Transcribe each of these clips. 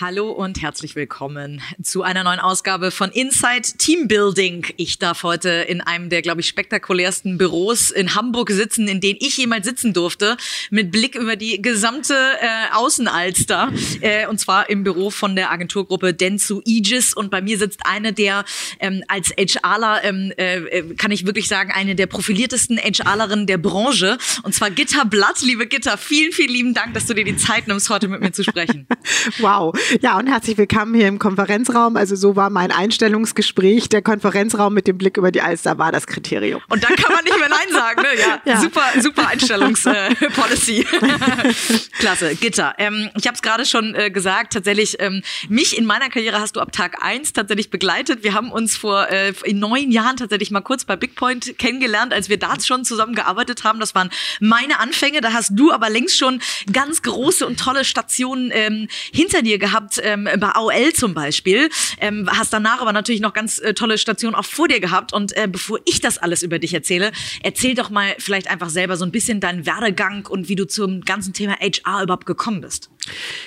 Hallo und herzlich willkommen zu einer neuen Ausgabe von Inside Team Building. Ich darf heute in einem der, glaube ich, spektakulärsten Büros in Hamburg sitzen, in denen ich jemals sitzen durfte, mit Blick über die gesamte äh, Außenalster. Äh, und zwar im Büro von der Agenturgruppe Dentsu Aegis. Und bei mir sitzt eine der, ähm, als HRler, ähm, äh, kann ich wirklich sagen, eine der profiliertesten HRlerinnen der Branche. Und zwar Gitta Blatt. Liebe Gitta, vielen, vielen lieben Dank, dass du dir die Zeit nimmst, heute mit mir zu sprechen. wow. Ja, und herzlich willkommen hier im Konferenzraum. Also so war mein Einstellungsgespräch. Der Konferenzraum mit dem Blick über die Alster war das Kriterium. Und da kann man nicht mehr Nein sagen. Ne? Ja, ja. super, super Einstellungspolicy. Äh, Klasse, Gitter. Ähm, ich habe es gerade schon äh, gesagt, tatsächlich, ähm, mich in meiner Karriere hast du ab Tag eins tatsächlich begleitet. Wir haben uns vor äh, in neun Jahren tatsächlich mal kurz bei Bigpoint kennengelernt, als wir da schon zusammen gearbeitet haben. Das waren meine Anfänge. Da hast du aber längst schon ganz große und tolle Stationen ähm, hinter dir gehabt gehabt, ähm, bei AOL zum Beispiel. Ähm, hast danach aber natürlich noch ganz äh, tolle Stationen auch vor dir gehabt. Und äh, bevor ich das alles über dich erzähle, erzähl doch mal vielleicht einfach selber so ein bisschen deinen Werdegang und wie du zum ganzen Thema HR überhaupt gekommen bist.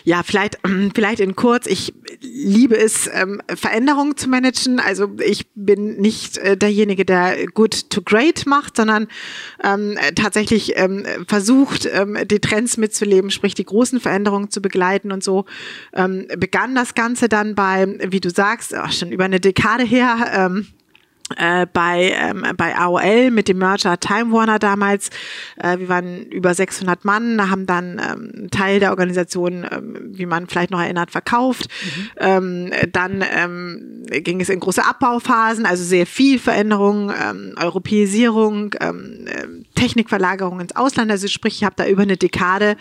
Ja, vielleicht, vielleicht in kurz. Ich liebe es, ähm, Veränderungen zu managen. Also ich bin nicht äh, derjenige, der good to great macht, sondern ähm, tatsächlich ähm, versucht, ähm, die Trends mitzuleben, sprich die großen Veränderungen zu begleiten und so ähm, begann das Ganze dann bei, wie du sagst, oh, schon über eine Dekade her. Ähm, äh, bei, ähm, bei AOL mit dem Merger Time Warner damals. Äh, wir waren über 600 Mann, haben dann ähm, Teil der Organisation, ähm, wie man vielleicht noch erinnert, verkauft. Mhm. Ähm, dann ähm, ging es in große Abbauphasen, also sehr viel Veränderung, ähm, Europäisierung, Technikverlagerung ins Ausland. Also sprich, ich habe da über eine Dekade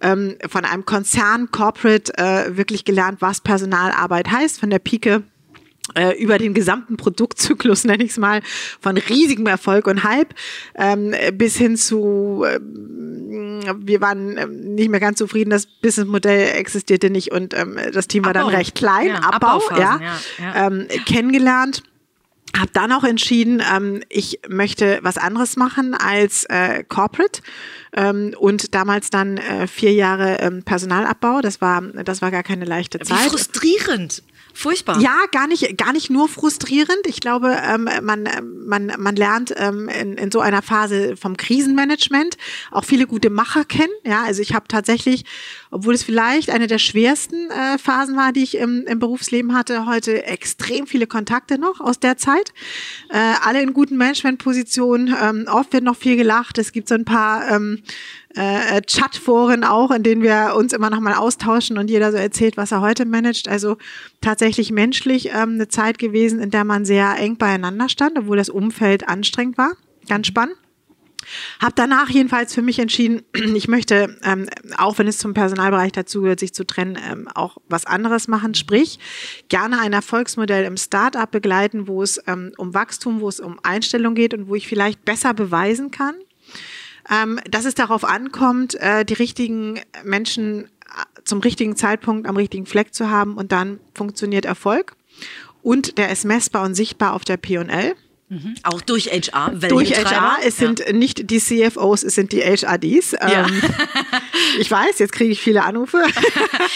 von einem Konzern, Corporate, äh, wirklich gelernt, was Personalarbeit heißt, von der Pike äh, über den gesamten Produktzyklus, nenne ich es mal, von riesigem Erfolg und Hype ähm, bis hin zu, äh, wir waren äh, nicht mehr ganz zufrieden, das Businessmodell existierte nicht und ähm, das Team war Abbau. dann recht klein, ja, Abbau, ja, ja, ja. Ähm, kennengelernt habe dann auch entschieden, ähm, ich möchte was anderes machen als äh, Corporate ähm, und damals dann äh, vier Jahre ähm, Personalabbau. Das war, das war gar keine leichte Zeit. Wie frustrierend. Furchtbar. Ja, gar nicht, gar nicht nur frustrierend. Ich glaube, ähm, man, man, man lernt ähm, in, in so einer Phase vom Krisenmanagement auch viele gute Macher kennen. Ja, also ich habe tatsächlich, obwohl es vielleicht eine der schwersten äh, Phasen war, die ich im, im Berufsleben hatte, heute extrem viele Kontakte noch aus der Zeit. Äh, alle in guten Managementpositionen. Ähm, oft wird noch viel gelacht. Es gibt so ein paar ähm, äh, Chatforen auch, in denen wir uns immer noch mal austauschen und jeder so erzählt, was er heute managt. Also tatsächlich menschlich ähm, eine Zeit gewesen, in der man sehr eng beieinander stand, obwohl das Umfeld anstrengend war. Ganz spannend. Hab danach jedenfalls für mich entschieden, ich möchte, ähm, auch wenn es zum Personalbereich dazugehört, sich zu trennen, ähm, auch was anderes machen. Sprich, gerne ein Erfolgsmodell im Startup begleiten, wo es ähm, um Wachstum, wo es um Einstellung geht und wo ich vielleicht besser beweisen kann, ähm, dass es darauf ankommt, äh, die richtigen Menschen äh, zum richtigen Zeitpunkt am richtigen Fleck zu haben und dann funktioniert Erfolg. Und der ist messbar und sichtbar auf der P&L. Mhm. Auch durch HR. Durch HR. Es sind ja. nicht die CFOs, es sind die HRDs. Ja. Ähm, ich weiß, jetzt kriege ich viele Anrufe.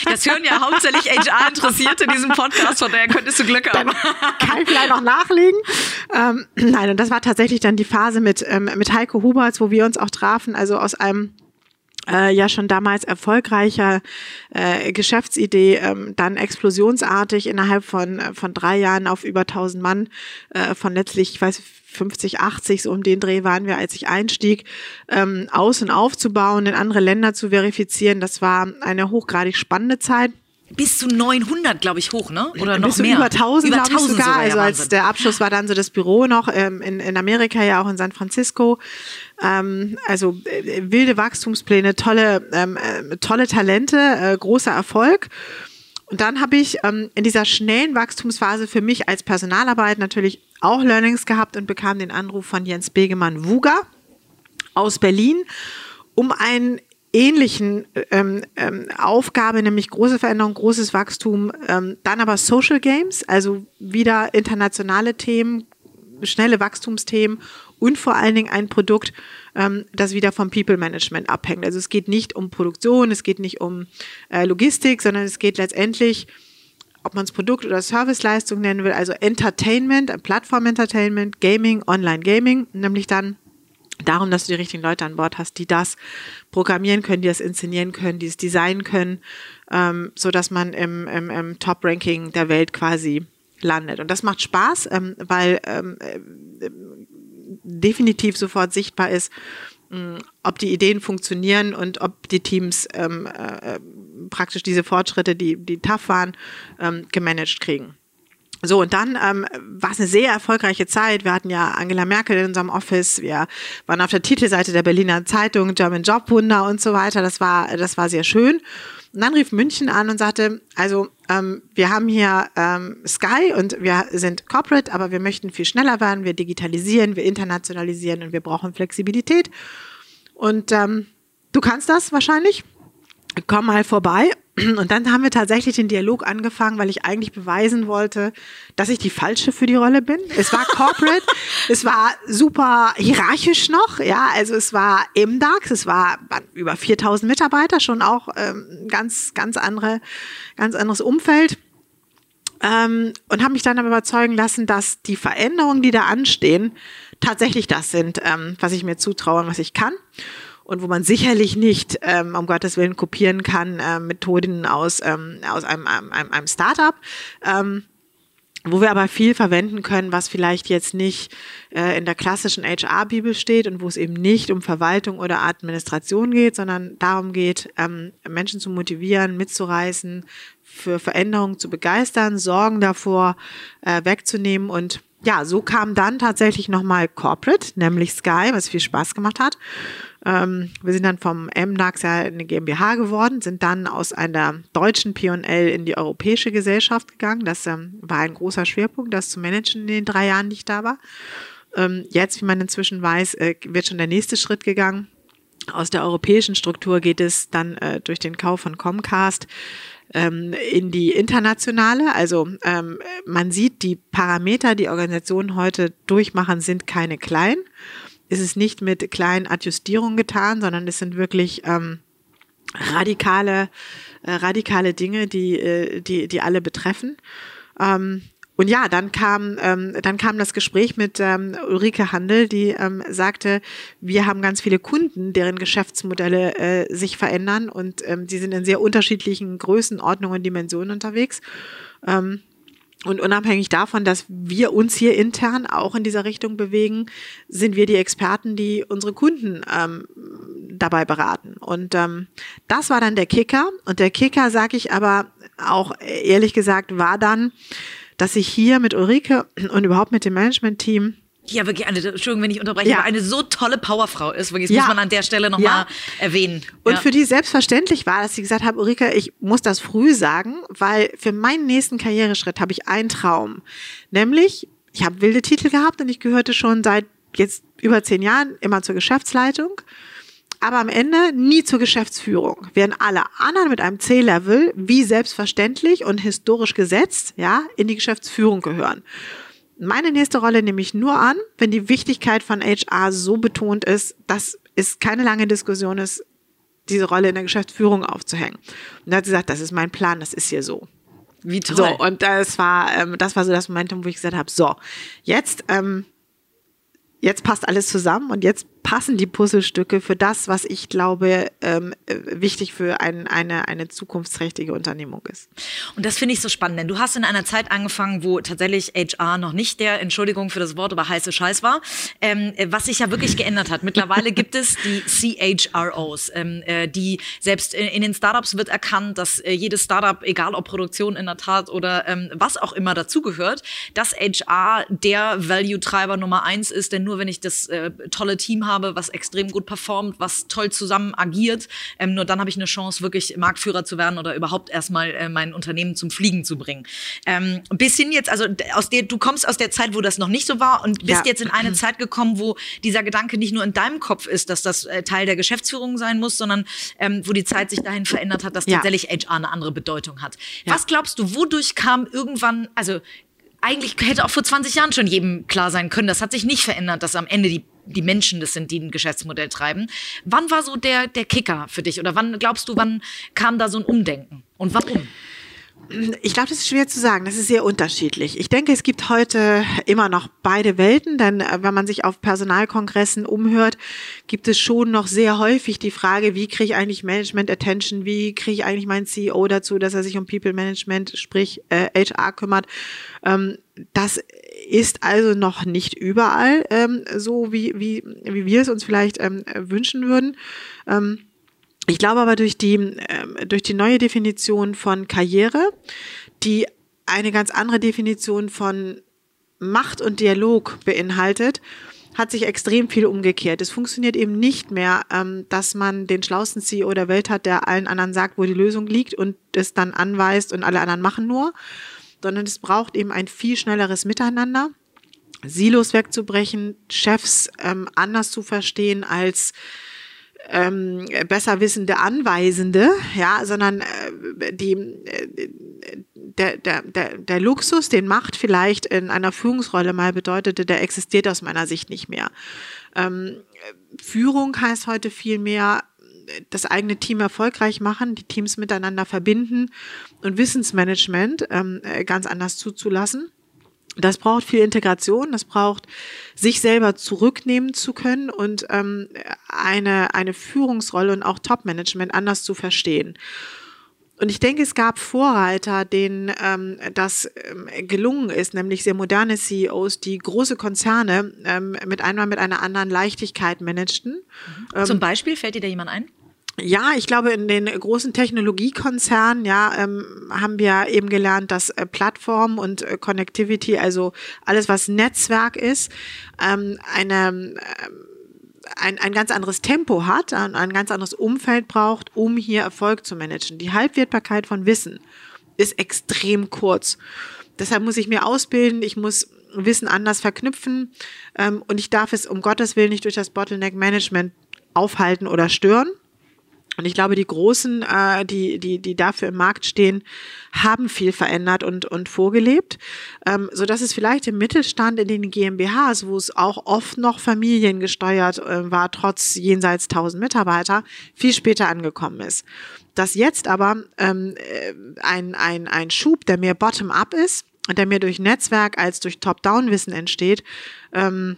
Das hören ja hauptsächlich HR-Interessierte in diesem Podcast, von daher könntest du Glück haben. Dann kann ich vielleicht noch nachlegen. Ähm, nein, und das war tatsächlich dann die Phase mit, ähm, mit Heiko Huberts, wo wir uns auch trafen, also aus einem äh, ja schon damals erfolgreicher äh, Geschäftsidee, ähm, dann explosionsartig innerhalb von, äh, von drei Jahren auf über 1000 Mann, äh, von letztlich, ich weiß, 50, 80, so um den Dreh waren wir, als ich einstieg, ähm, aus- und aufzubauen, in andere Länder zu verifizieren. Das war eine hochgradig spannende Zeit bis zu 900, glaube ich, hoch, ne? Oder noch mehr? Über 1000, über 1000 sogar. sogar. Also als der Abschluss war dann so das Büro noch ähm, in, in Amerika, ja auch in San Francisco. Ähm, also äh, wilde Wachstumspläne, tolle, ähm, äh, tolle Talente, äh, großer Erfolg. Und dann habe ich ähm, in dieser schnellen Wachstumsphase für mich als Personalarbeit natürlich auch Learnings gehabt und bekam den Anruf von Jens Begemann Wuga aus Berlin, um einen ähnlichen ähm, ähm, Aufgabe, nämlich große Veränderung, großes Wachstum, ähm, dann aber Social Games, also wieder internationale Themen, schnelle Wachstumsthemen und vor allen Dingen ein Produkt, ähm, das wieder vom People Management abhängt. Also es geht nicht um Produktion, es geht nicht um äh, Logistik, sondern es geht letztendlich ob man es Produkt oder Serviceleistung nennen will, also Entertainment, Plattform-Entertainment, Gaming, Online-Gaming, nämlich dann darum, dass du die richtigen Leute an Bord hast, die das programmieren können, die das inszenieren können, die es designen können, ähm, so dass man im, im, im Top-Ranking der Welt quasi landet. Und das macht Spaß, ähm, weil ähm, äh, definitiv sofort sichtbar ist, ob die Ideen funktionieren und ob die Teams ähm, äh, praktisch diese Fortschritte, die, die tough waren, ähm, gemanagt kriegen. So, und dann ähm, war es eine sehr erfolgreiche Zeit. Wir hatten ja Angela Merkel in unserem Office, wir waren auf der Titelseite der Berliner Zeitung, German Job Wunder und so weiter. Das war, das war sehr schön. Und dann rief München an und sagte, also ähm, wir haben hier ähm, Sky und wir sind Corporate, aber wir möchten viel schneller werden, wir digitalisieren, wir internationalisieren und wir brauchen Flexibilität. Und ähm, du kannst das wahrscheinlich. Komm mal vorbei. Und dann haben wir tatsächlich den Dialog angefangen, weil ich eigentlich beweisen wollte, dass ich die Falsche für die Rolle bin. Es war corporate, es war super hierarchisch noch, ja, also es war im DAX, es war über 4000 Mitarbeiter, schon auch ähm, ganz, ganz andere, ganz anderes Umfeld. Ähm, und habe mich dann aber überzeugen lassen, dass die Veränderungen, die da anstehen, tatsächlich das sind, ähm, was ich mir zutraue und was ich kann und wo man sicherlich nicht, ähm, um Gottes Willen, kopieren kann, äh, Methoden aus, ähm, aus einem, einem, einem Startup. Ähm, wo wir aber viel verwenden können, was vielleicht jetzt nicht äh, in der klassischen HR-Bibel steht und wo es eben nicht um Verwaltung oder Administration geht, sondern darum geht, ähm, Menschen zu motivieren, mitzureißen, für Veränderungen zu begeistern, Sorgen davor äh, wegzunehmen und ja, so kam dann tatsächlich nochmal Corporate, nämlich Sky, was viel Spaß gemacht hat. Ähm, wir sind dann vom MDAX ja eine GmbH geworden, sind dann aus einer deutschen P&L in die europäische Gesellschaft gegangen. Das ähm, war ein großer Schwerpunkt, das zu managen in den drei Jahren, die ich da war. Ähm, jetzt, wie man inzwischen weiß, äh, wird schon der nächste Schritt gegangen. Aus der europäischen Struktur geht es dann äh, durch den Kauf von Comcast in die internationale. Also ähm, man sieht, die Parameter, die Organisationen heute durchmachen, sind keine kleinen ist es nicht mit kleinen Adjustierungen getan, sondern es sind wirklich ähm, radikale, äh, radikale Dinge, die, äh, die, die alle betreffen. Ähm, und ja, dann kam, ähm, dann kam das Gespräch mit ähm, Ulrike Handel, die ähm, sagte, wir haben ganz viele Kunden, deren Geschäftsmodelle äh, sich verändern und ähm, sind in sehr unterschiedlichen Größenordnungen und Dimensionen unterwegs. Ähm, und unabhängig davon, dass wir uns hier intern auch in dieser Richtung bewegen, sind wir die Experten, die unsere Kunden ähm, dabei beraten. Und ähm, das war dann der Kicker. Und der Kicker, sage ich aber auch ehrlich gesagt, war dann, dass ich hier mit Ulrike und überhaupt mit dem Management-Team ja, wirklich eine, Entschuldigung, wenn ich unterbreche, ja. aber eine so tolle Powerfrau ist. Wirklich, das ja. muss man an der Stelle nochmal ja. erwähnen. Und für die selbstverständlich war, dass sie gesagt hat, Ulrike, ich muss das früh sagen, weil für meinen nächsten Karriereschritt habe ich einen Traum. Nämlich, ich habe wilde Titel gehabt und ich gehörte schon seit jetzt über zehn Jahren immer zur Geschäftsleitung. Aber am Ende nie zur Geschäftsführung. Während alle anderen mit einem C-Level, wie selbstverständlich und historisch gesetzt, ja, in die Geschäftsführung gehören. Meine nächste Rolle nehme ich nur an, wenn die Wichtigkeit von HR so betont ist, dass es keine lange Diskussion ist, diese Rolle in der Geschäftsführung aufzuhängen. Und da hat sie gesagt, das ist mein Plan, das ist hier so. Wie toll. So, und das war, ähm, das war so das Momentum, wo ich gesagt habe, so, jetzt, ähm, jetzt passt alles zusammen und jetzt passen die Puzzlestücke für das, was ich glaube, ähm, äh, wichtig für ein, eine, eine zukunftsträchtige Unternehmung ist. Und das finde ich so spannend, denn du hast in einer Zeit angefangen, wo tatsächlich HR noch nicht der, Entschuldigung für das Wort, aber heiße Scheiß war, ähm, was sich ja wirklich geändert hat. Mittlerweile gibt es die CHROs, ähm, äh, die selbst in, in, den Startups wird erkannt, dass äh, jedes Startup, egal ob Produktion in der Tat oder ähm, was auch immer dazugehört, dass HR der Value-Treiber Nummer eins ist, denn nur wenn ich das äh, tolle Team habe, habe, was extrem gut performt, was toll zusammen agiert. Ähm, nur dann habe ich eine Chance, wirklich Marktführer zu werden oder überhaupt erstmal äh, mein Unternehmen zum Fliegen zu bringen. Ähm, bis hin jetzt, also aus der, du kommst aus der Zeit, wo das noch nicht so war und bist ja. jetzt in eine Zeit gekommen, wo dieser Gedanke nicht nur in deinem Kopf ist, dass das äh, Teil der Geschäftsführung sein muss, sondern ähm, wo die Zeit sich dahin verändert hat, dass ja. tatsächlich HR eine andere Bedeutung hat. Ja. Was glaubst du, wodurch kam irgendwann, also eigentlich hätte auch vor 20 Jahren schon jedem klar sein können, das hat sich nicht verändert, dass am Ende die, die Menschen das sind, die ein Geschäftsmodell treiben. Wann war so der, der Kicker für dich oder wann glaubst du, wann kam da so ein Umdenken und warum? Ich glaube, das ist schwer zu sagen. Das ist sehr unterschiedlich. Ich denke, es gibt heute immer noch beide Welten, denn äh, wenn man sich auf Personalkongressen umhört, gibt es schon noch sehr häufig die Frage, wie kriege ich eigentlich Management Attention, wie kriege ich eigentlich meinen CEO dazu, dass er sich um People Management, sprich äh, HR kümmert. Ähm, das ist also noch nicht überall ähm, so, wie, wie, wie wir es uns vielleicht ähm, wünschen würden. Ähm, ich glaube aber durch die, ähm, durch die neue Definition von Karriere, die eine ganz andere Definition von Macht und Dialog beinhaltet, hat sich extrem viel umgekehrt. Es funktioniert eben nicht mehr, ähm, dass man den schlauesten CEO der Welt hat, der allen anderen sagt, wo die Lösung liegt und es dann anweist und alle anderen machen nur, sondern es braucht eben ein viel schnelleres Miteinander. Silos wegzubrechen, Chefs ähm, anders zu verstehen als ähm, besser wissende Anweisende, ja, sondern äh, die, äh, der, der, der, der Luxus, den Macht vielleicht in einer Führungsrolle mal bedeutete, der existiert aus meiner Sicht nicht mehr. Ähm, Führung heißt heute viel mehr das eigene Team erfolgreich machen, die Teams miteinander verbinden und Wissensmanagement ähm, äh, ganz anders zuzulassen. Das braucht viel Integration, das braucht sich selber zurücknehmen zu können und ähm, eine, eine Führungsrolle und auch Top-Management anders zu verstehen. Und ich denke, es gab Vorreiter, denen ähm, das ähm, gelungen ist, nämlich sehr moderne CEOs, die große Konzerne ähm, mit einmal mit einer anderen Leichtigkeit managten. Mhm. Zum Beispiel fällt dir da jemand ein? Ja, ich glaube, in den großen Technologiekonzernen, ja, ähm, haben wir eben gelernt, dass äh, Plattform und äh, Connectivity, also alles, was Netzwerk ist, ähm, eine, äh, ein, ein ganz anderes Tempo hat, ein, ein ganz anderes Umfeld braucht, um hier Erfolg zu managen. Die Halbwertbarkeit von Wissen ist extrem kurz. Deshalb muss ich mir ausbilden, ich muss Wissen anders verknüpfen ähm, und ich darf es um Gottes Willen nicht durch das Bottleneck-Management aufhalten oder stören. Und ich glaube, die Großen, äh, die, die, die dafür im Markt stehen, haben viel verändert und, und vorgelebt, ähm, so dass es vielleicht im Mittelstand in den GmbHs, wo es auch oft noch familiengesteuert äh, war, trotz jenseits 1000 Mitarbeiter, viel später angekommen ist. Dass jetzt aber ähm, äh, ein, ein, ein Schub, der mehr bottom-up ist, der mehr durch Netzwerk als durch Top-down-Wissen entsteht, ähm,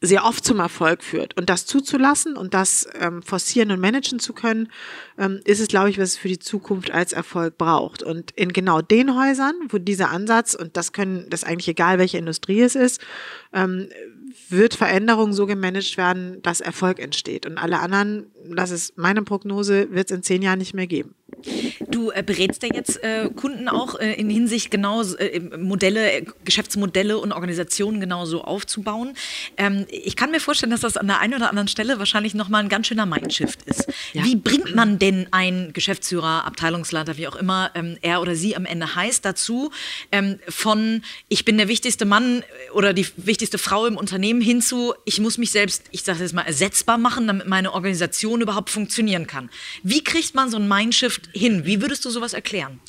sehr oft zum Erfolg führt. Und das zuzulassen und das ähm, forcieren und managen zu können, ähm, ist es, glaube ich, was es für die Zukunft als Erfolg braucht. Und in genau den Häusern, wo dieser Ansatz, und das können, das eigentlich egal, welche Industrie es ist, ähm, wird Veränderung so gemanagt werden, dass Erfolg entsteht. Und alle anderen, das ist meine Prognose, wird es in zehn Jahren nicht mehr geben. Du äh, berätst ja jetzt äh, Kunden auch äh, in Hinsicht genau äh, Modelle, äh, Geschäftsmodelle und Organisationen genauso aufzubauen. Ähm, ich kann mir vorstellen, dass das an der einen oder anderen Stelle wahrscheinlich nochmal ein ganz schöner Mindshift ist. Ja. Wie bringt man denn einen Geschäftsführer, Abteilungsleiter, wie auch immer ähm, er oder sie am Ende heißt, dazu, ähm, von ich bin der wichtigste Mann äh, oder die wichtigste Frau im Unternehmen hinzu, ich muss mich selbst, ich sage jetzt mal, ersetzbar machen, damit meine Organisation überhaupt funktionieren kann. Wie kriegt man so ein Mindshift hin? Wie würdest du sowas erklären?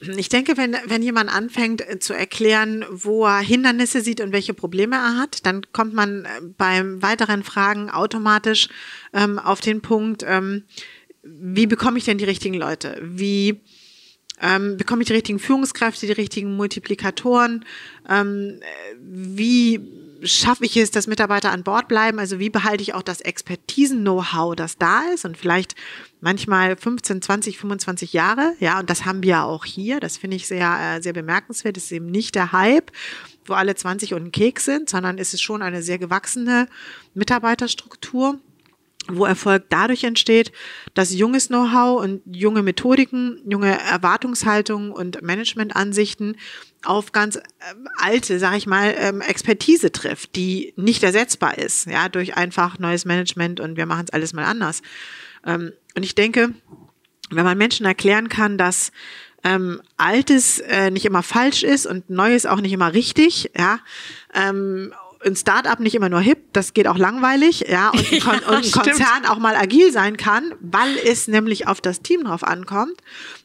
Ich denke, wenn, wenn jemand anfängt äh, zu erklären, wo er Hindernisse sieht und welche Probleme er hat, dann kommt man äh, beim weiteren Fragen automatisch ähm, auf den Punkt, ähm, wie bekomme ich denn die richtigen Leute? Wie ähm, bekomme ich die richtigen Führungskräfte, die richtigen Multiplikatoren? Ähm, wie schaffe ich es, dass Mitarbeiter an Bord bleiben? Also wie behalte ich auch das Expertisen-Know-how, das da ist und vielleicht manchmal 15, 20, 25 Jahre? Ja, und das haben wir auch hier. Das finde ich sehr, äh, sehr bemerkenswert. Das ist eben nicht der Hype, wo alle 20 und ein Keks sind, sondern es ist schon eine sehr gewachsene Mitarbeiterstruktur. wo Erfolg dadurch entsteht, dass junges Know-how und junge Methodiken, junge Erwartungshaltungen und Managementansichten auf ganz äh, alte, sag ich mal, ähm, Expertise trifft, die nicht ersetzbar ist, ja, durch einfach neues Management und wir machen es alles mal anders. Ähm, und ich denke, wenn man Menschen erklären kann, dass ähm, Altes äh, nicht immer falsch ist und Neues auch nicht immer richtig, ja, ähm, ein Startup nicht immer nur hip, das geht auch langweilig, ja, und ein, Kon ja, und ein Konzern auch mal agil sein kann, weil es nämlich auf das Team drauf ankommt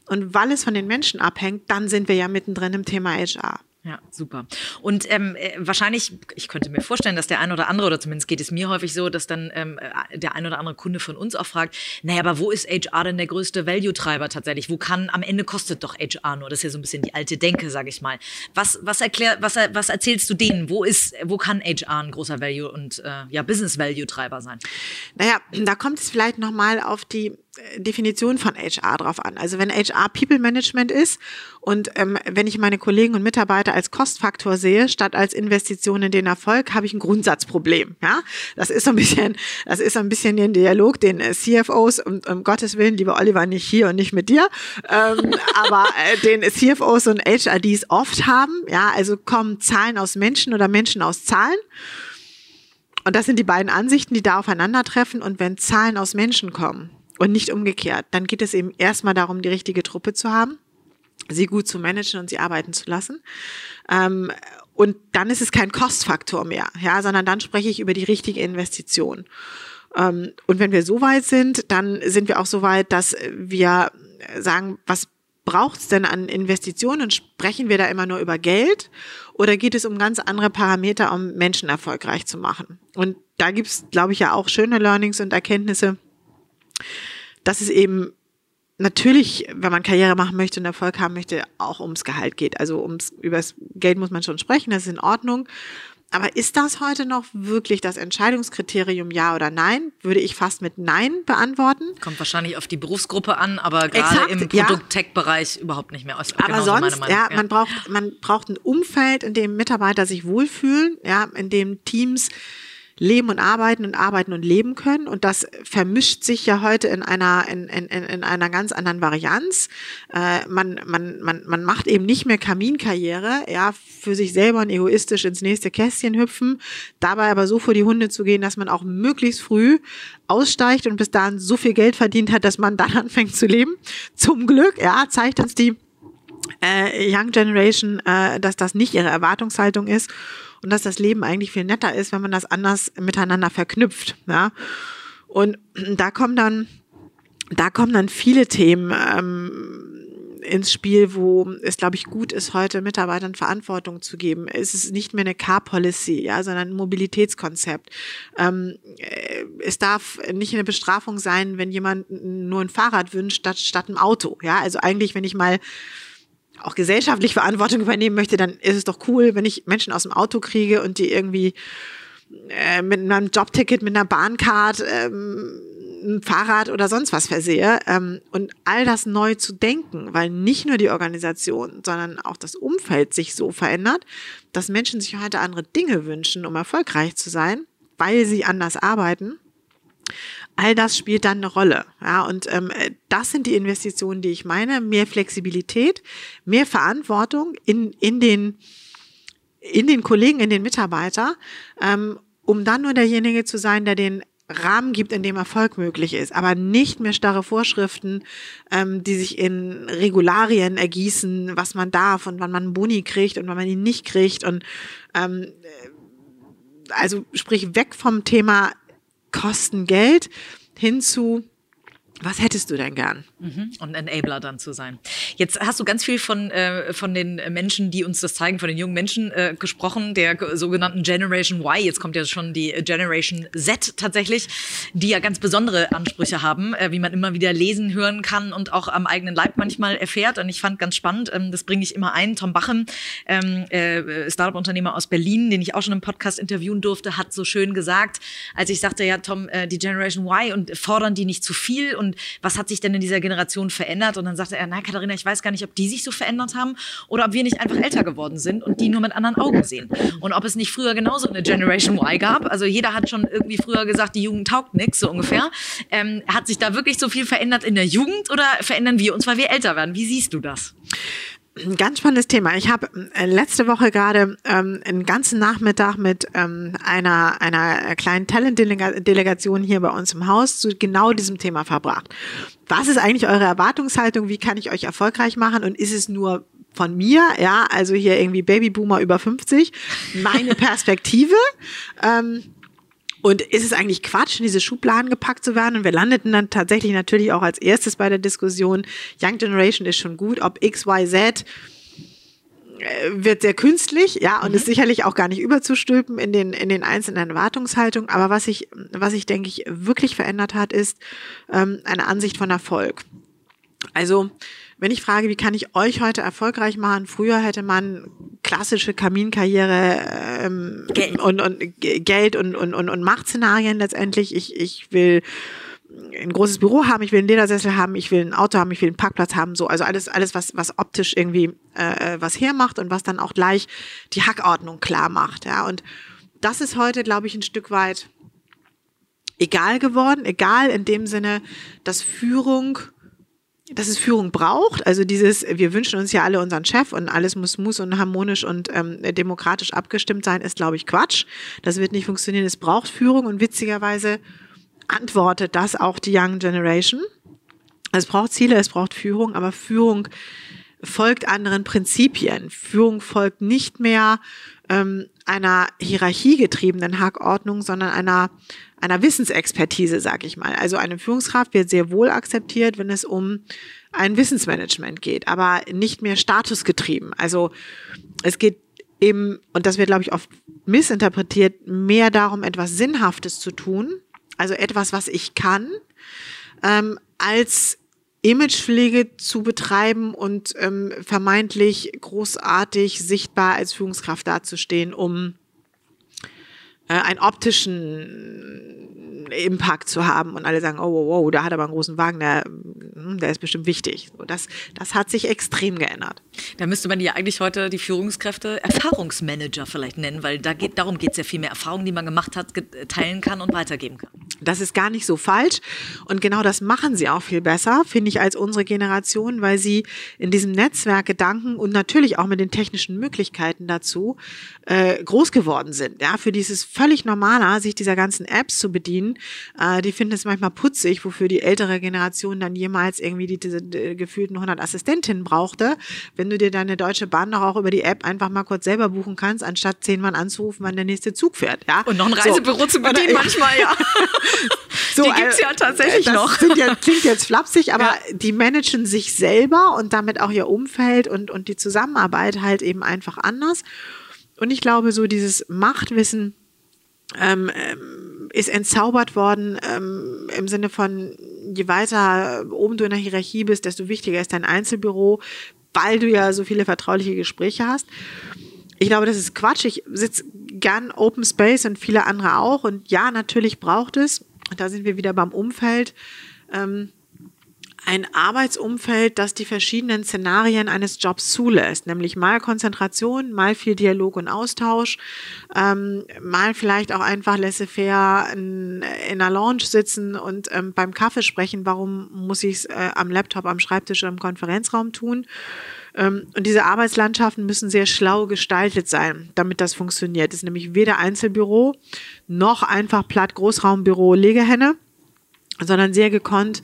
und weil es von den Menschen abhängt, dann sind wir ja mittendrin im Thema HR. Ja, super. Und ähm, äh, wahrscheinlich, ich könnte mir vorstellen, dass der ein oder andere, oder zumindest geht es mir häufig so, dass dann ähm, äh, der ein oder andere Kunde von uns auch fragt, naja, aber wo ist HR denn der größte Value-Treiber tatsächlich? Wo kann, am Ende kostet doch HR nur. Das ist ja so ein bisschen die alte Denke, sage ich mal. Was, was, erklär, was, was erzählst du denen? Wo ist, wo kann HR ein großer Value- und äh, ja, Business-Value-Treiber sein? Naja, da kommt es vielleicht nochmal auf die Definition von HR drauf an. Also wenn HR People Management ist und ähm, wenn ich meine Kollegen und Mitarbeiter als Kostfaktor sehe, statt als Investition in den Erfolg, habe ich ein Grundsatzproblem. Ja, das ist so ein bisschen, das ist so ein bisschen den Dialog, den äh, CFOs um, um Gottes willen, lieber Oliver, nicht hier und nicht mit dir, ähm, aber äh, den CFOs und HRDs oft haben. Ja, also kommen Zahlen aus Menschen oder Menschen aus Zahlen. Und das sind die beiden Ansichten, die da aufeinandertreffen. Und wenn Zahlen aus Menschen kommen, und nicht umgekehrt. Dann geht es eben erstmal darum, die richtige Truppe zu haben, sie gut zu managen und sie arbeiten zu lassen. Ähm, und dann ist es kein Kostfaktor mehr, ja, sondern dann spreche ich über die richtige Investition. Ähm, und wenn wir so weit sind, dann sind wir auch so weit, dass wir sagen, was braucht es denn an Investitionen? Sprechen wir da immer nur über Geld? Oder geht es um ganz andere Parameter, um Menschen erfolgreich zu machen? Und da gibt es, glaube ich, ja auch schöne Learnings und Erkenntnisse, dass es eben natürlich, wenn man Karriere machen möchte und Erfolg haben möchte, auch ums Gehalt geht. Also ums, über das Geld muss man schon sprechen, das ist in Ordnung. Aber ist das heute noch wirklich das Entscheidungskriterium Ja oder Nein? Würde ich fast mit Nein beantworten. Kommt wahrscheinlich auf die Berufsgruppe an, aber gerade im Produkt-Tech-Bereich ja. überhaupt nicht mehr. Also aber sonst, ja, ja, man braucht, man braucht ein Umfeld, in dem Mitarbeiter sich wohlfühlen, ja, in dem Teams leben und arbeiten und arbeiten und leben können. Und das vermischt sich ja heute in einer, in, in, in einer ganz anderen Varianz. Äh, man, man, man, man macht eben nicht mehr Kaminkarriere, ja, für sich selber und egoistisch ins nächste Kästchen hüpfen, dabei aber so vor die Hunde zu gehen, dass man auch möglichst früh aussteigt und bis dahin so viel Geld verdient hat, dass man dann anfängt zu leben. Zum Glück, ja, zeigt uns die äh, Young Generation, äh, dass das nicht ihre Erwartungshaltung ist und dass das Leben eigentlich viel netter ist, wenn man das anders miteinander verknüpft. Ja? Und da kommen dann, da kommen dann viele Themen ähm, ins Spiel, wo es, glaube ich, gut ist, heute Mitarbeitern Verantwortung zu geben. Es ist nicht mehr eine Car-Policy, ja, sondern ein Mobilitätskonzept. Ähm, äh, es darf nicht eine Bestrafung sein, wenn jemand nur ein Fahrrad wünscht statt, statt einem Auto. Ja, also eigentlich, wenn ich mal auch gesellschaftlich Verantwortung übernehmen möchte, dann ist es doch cool, wenn ich Menschen aus dem Auto kriege und die irgendwie äh, mit einem Jobticket, mit einer Bahncard, ähm, ein Fahrrad oder sonst was versehe. Ähm, und all das neu zu denken, weil nicht nur die Organisation, sondern auch das Umfeld sich so verändert, dass Menschen sich heute andere Dinge wünschen, um erfolgreich zu sein, weil sie anders arbeiten All das spielt dann eine Rolle. Ja, und ähm, das sind die Investitionen, die ich meine. Mehr Flexibilität, mehr Verantwortung in, in, den, in den Kollegen, in den Mitarbeiter, ähm, um dann nur derjenige zu sein, der den Rahmen gibt, in dem Erfolg möglich ist, aber nicht mehr starre Vorschriften, ähm, die sich in Regularien ergießen, was man darf und wann man einen Boni kriegt und wann man ihn nicht kriegt und ähm, also sprich weg vom Thema kosten Geld hin zu was hättest du denn gern? Mhm. Und Enabler dann zu sein. Jetzt hast du ganz viel von, äh, von den Menschen, die uns das zeigen, von den jungen Menschen äh, gesprochen, der sogenannten Generation Y. Jetzt kommt ja schon die Generation Z tatsächlich, die ja ganz besondere Ansprüche haben, äh, wie man immer wieder lesen, hören kann und auch am eigenen Leib manchmal erfährt. Und ich fand ganz spannend, ähm, das bringe ich immer ein. Tom Bachem, ähm, äh, Startup-Unternehmer aus Berlin, den ich auch schon im Podcast interviewen durfte, hat so schön gesagt, als ich sagte, ja, Tom, äh, die Generation Y und fordern die nicht zu viel und und was hat sich denn in dieser Generation verändert? Und dann sagte er, nein, Katharina, ich weiß gar nicht, ob die sich so verändert haben oder ob wir nicht einfach älter geworden sind und die nur mit anderen Augen sehen. Und ob es nicht früher genauso eine Generation Y gab. Also jeder hat schon irgendwie früher gesagt, die Jugend taugt nichts, so ungefähr. Ähm, hat sich da wirklich so viel verändert in der Jugend oder verändern wir uns, weil wir älter werden? Wie siehst du das? Ein ganz spannendes Thema. Ich habe äh, letzte Woche gerade ähm, einen ganzen Nachmittag mit ähm, einer, einer kleinen Talent-Delegation hier bei uns im Haus zu genau diesem Thema verbracht. Was ist eigentlich eure Erwartungshaltung? Wie kann ich euch erfolgreich machen? Und ist es nur von mir, ja, also hier irgendwie Babyboomer über 50, meine Perspektive? ähm, und ist es eigentlich Quatsch, in diese Schubladen gepackt zu werden? Und wir landeten dann tatsächlich natürlich auch als erstes bei der Diskussion, Young Generation ist schon gut, ob X, Y, Z äh, wird sehr künstlich, ja, und mhm. ist sicherlich auch gar nicht überzustülpen in den, in den einzelnen Erwartungshaltungen. Aber was sich, was sich, denke ich, wirklich verändert hat, ist ähm, eine Ansicht von Erfolg. Also, wenn ich frage, wie kann ich euch heute erfolgreich machen? Früher hätte man klassische Kaminkarriere ähm, Geld. und, und Geld und, und, und, und Machtszenarien letztendlich. Ich, ich will ein großes Büro haben, ich will einen Ledersessel haben, ich will ein Auto haben, ich will einen Parkplatz haben, so also alles alles was was optisch irgendwie äh, was hermacht und was dann auch gleich die Hackordnung klar macht, ja und das ist heute glaube ich ein Stück weit egal geworden, egal in dem Sinne, dass Führung dass es Führung braucht. Also dieses, wir wünschen uns ja alle unseren Chef und alles muss, muss und harmonisch und ähm, demokratisch abgestimmt sein, ist, glaube ich, Quatsch. Das wird nicht funktionieren. Es braucht Führung und witzigerweise antwortet das auch die Young Generation. Es braucht Ziele, es braucht Führung, aber Führung folgt anderen Prinzipien. Führung folgt nicht mehr ähm, einer hierarchiegetriebenen Hackordnung, sondern einer, einer Wissensexpertise, sag ich mal. Also eine Führungskraft wird sehr wohl akzeptiert, wenn es um ein Wissensmanagement geht, aber nicht mehr statusgetrieben. Also es geht eben, und das wird, glaube ich, oft missinterpretiert, mehr darum, etwas Sinnhaftes zu tun, also etwas, was ich kann, ähm, als Imagepflege zu betreiben und ähm, vermeintlich großartig sichtbar als Führungskraft dazustehen, um einen optischen Impact zu haben und alle sagen, oh, wow, wow, da hat aber einen großen Wagen, der, hm, der ist bestimmt wichtig. So, das, das hat sich extrem geändert. Da müsste man ja eigentlich heute die Führungskräfte Erfahrungsmanager vielleicht nennen, weil da geht, darum geht es ja viel mehr. Erfahrungen, die man gemacht hat, teilen kann und weitergeben kann. Das ist gar nicht so falsch. Und genau das machen sie auch viel besser, finde ich, als unsere Generation, weil sie in diesem Netzwerkgedanken und natürlich auch mit den technischen Möglichkeiten dazu äh, groß geworden sind. Ja, für dieses völlig normaler, sich dieser ganzen Apps zu bedienen, äh, die finden es manchmal putzig, wofür die ältere Generation dann jemals irgendwie die, diese die, gefühlten 100 Assistentinnen brauchte. Wenn du dir deine Deutsche Bahn doch auch über die App einfach mal kurz selber buchen kannst, anstatt zehnmal anzurufen, wann der nächste Zug fährt. Ja? Und noch ein Reisebüro so. zu bedienen manchmal, ja. so, die gibt's ja tatsächlich das noch. Sind ja, klingt jetzt flapsig, aber ja. die managen sich selber und damit auch ihr Umfeld und, und die Zusammenarbeit halt eben einfach anders. Und ich glaube, so dieses Machtwissen ähm, ähm, ist entzaubert worden ähm, im Sinne von, je weiter oben du in der Hierarchie bist, desto wichtiger ist dein Einzelbüro, weil du ja so viele vertrauliche Gespräche hast. Ich glaube, das ist Quatsch. Ich sitze gern Open Space und viele andere auch. Und ja, natürlich braucht es, da sind wir wieder beim Umfeld, ähm, ein Arbeitsumfeld, das die verschiedenen Szenarien eines Jobs zulässt, nämlich mal Konzentration, mal viel Dialog und Austausch, ähm, mal vielleicht auch einfach laissez-faire in, in einer Lounge sitzen und ähm, beim Kaffee sprechen, warum muss ich es äh, am Laptop, am Schreibtisch oder im Konferenzraum tun. Ähm, und diese Arbeitslandschaften müssen sehr schlau gestaltet sein, damit das funktioniert. Es ist nämlich weder Einzelbüro noch einfach platt Großraumbüro Legehenne, sondern sehr gekonnt